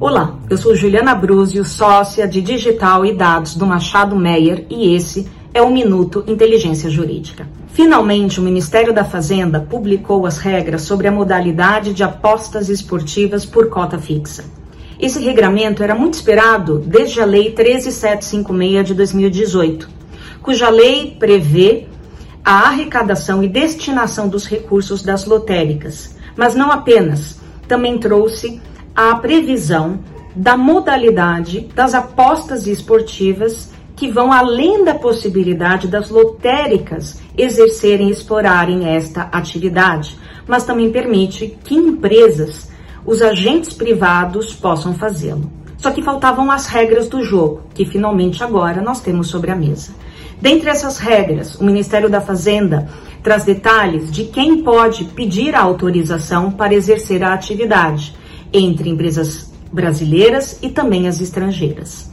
Olá, eu sou Juliana Bruzio, sócia de Digital e Dados do Machado Meyer e esse é o Minuto Inteligência Jurídica. Finalmente, o Ministério da Fazenda publicou as regras sobre a modalidade de apostas esportivas por cota fixa. Esse regramento era muito esperado desde a Lei 13756 de 2018, cuja lei prevê a arrecadação e destinação dos recursos das lotéricas, mas não apenas, também trouxe a previsão da modalidade das apostas esportivas que vão além da possibilidade das lotéricas exercerem e explorarem esta atividade, mas também permite que empresas, os agentes privados possam fazê-lo. Só que faltavam as regras do jogo, que finalmente agora nós temos sobre a mesa. Dentre essas regras, o Ministério da Fazenda traz detalhes de quem pode pedir a autorização para exercer a atividade, entre empresas brasileiras e também as estrangeiras.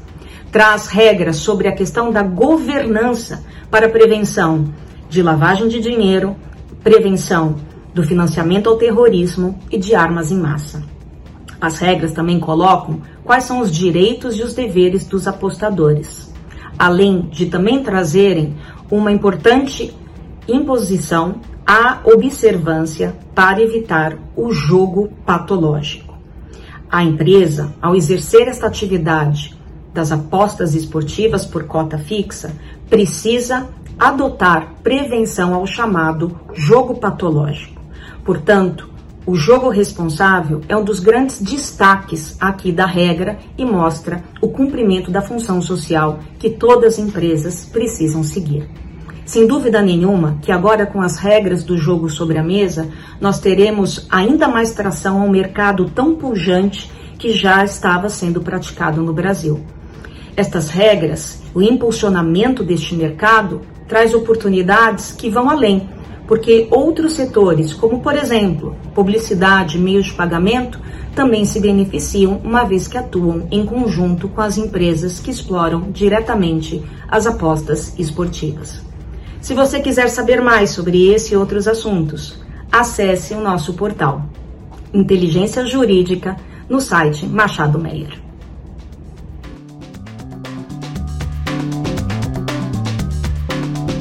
Traz regras sobre a questão da governança para prevenção de lavagem de dinheiro, prevenção do financiamento ao terrorismo e de armas em massa. As regras também colocam quais são os direitos e os deveres dos apostadores além de também trazerem uma importante imposição à observância para evitar o jogo patológico. A empresa, ao exercer esta atividade das apostas esportivas por cota fixa, precisa adotar prevenção ao chamado jogo patológico. Portanto, o jogo responsável é um dos grandes destaques aqui da regra e mostra o cumprimento da função social que todas as empresas precisam seguir. Sem dúvida nenhuma que agora com as regras do jogo sobre a mesa, nós teremos ainda mais tração ao mercado tão pujante que já estava sendo praticado no Brasil. Estas regras, o impulsionamento deste mercado, traz oportunidades que vão além porque outros setores, como por exemplo, publicidade, meios de pagamento, também se beneficiam, uma vez que atuam em conjunto com as empresas que exploram diretamente as apostas esportivas. Se você quiser saber mais sobre esse e outros assuntos, acesse o nosso portal Inteligência Jurídica no site Machado Meyer.